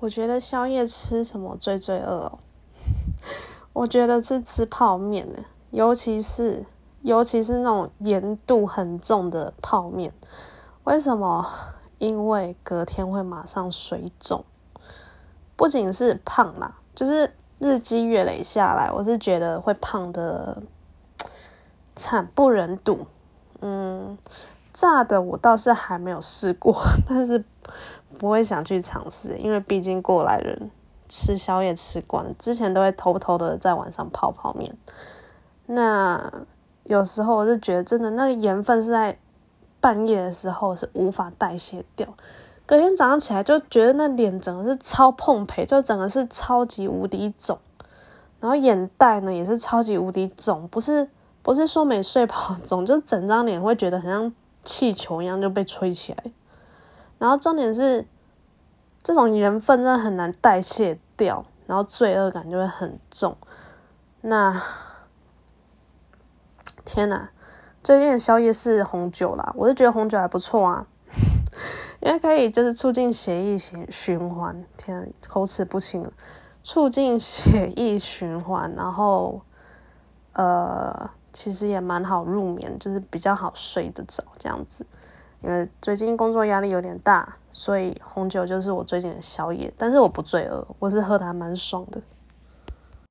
我觉得宵夜吃什么最罪恶哦？我觉得是吃泡面呢，尤其是尤其是那种盐度很重的泡面。为什么？因为隔天会马上水肿，不仅是胖啦，就是日积月累下来，我是觉得会胖的惨不忍睹。嗯，炸的我倒是还没有试过，但是。不会想去尝试，因为毕竟过来人吃宵夜吃惯，之前都会偷偷的在晚上泡泡面。那有时候我是觉得，真的那个盐分是在半夜的时候是无法代谢掉，隔天早上起来就觉得那脸整个是超碰培，就整个是超级无敌肿，然后眼袋呢也是超级无敌肿，不是不是说没睡饱肿，就整张脸会觉得很像气球一样就被吹起来。然后重点是，这种缘分真的很难代谢掉，然后罪恶感就会很重。那天哪，最近的宵夜是红酒啦，我是觉得红酒还不错啊，因为可以就是促进血液循循环。天，口齿不清了，促进血液循环，然后呃，其实也蛮好入眠，就是比较好睡得着这样子。因为最近工作压力有点大，所以红酒就是我最近的宵夜。但是我不罪恶，我是喝的还蛮爽的。